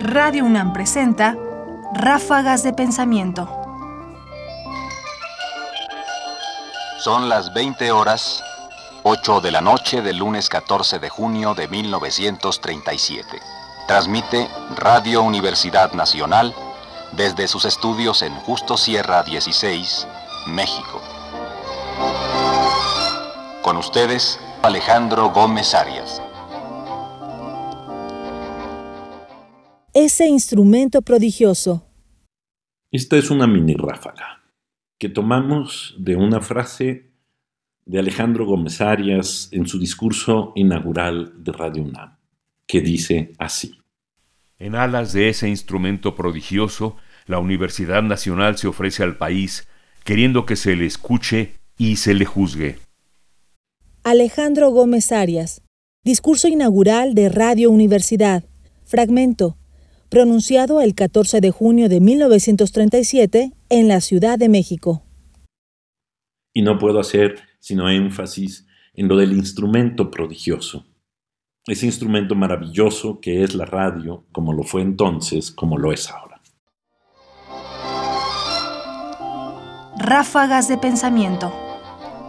Radio UNAM presenta Ráfagas de Pensamiento. Son las 20 horas, 8 de la noche del lunes 14 de junio de 1937. Transmite Radio Universidad Nacional desde sus estudios en Justo Sierra 16, México. Con ustedes, Alejandro Gómez Arias. Ese instrumento prodigioso. Esta es una mini ráfaga que tomamos de una frase de Alejandro Gómez Arias en su discurso inaugural de Radio UNAM, que dice así. En alas de ese instrumento prodigioso, la Universidad Nacional se ofrece al país, queriendo que se le escuche y se le juzgue. Alejandro Gómez Arias. Discurso inaugural de Radio Universidad. Fragmento. Pronunciado el 14 de junio de 1937 en la Ciudad de México. Y no puedo hacer sino énfasis en lo del instrumento prodigioso. Ese instrumento maravilloso que es la radio, como lo fue entonces, como lo es ahora. Ráfagas de pensamiento.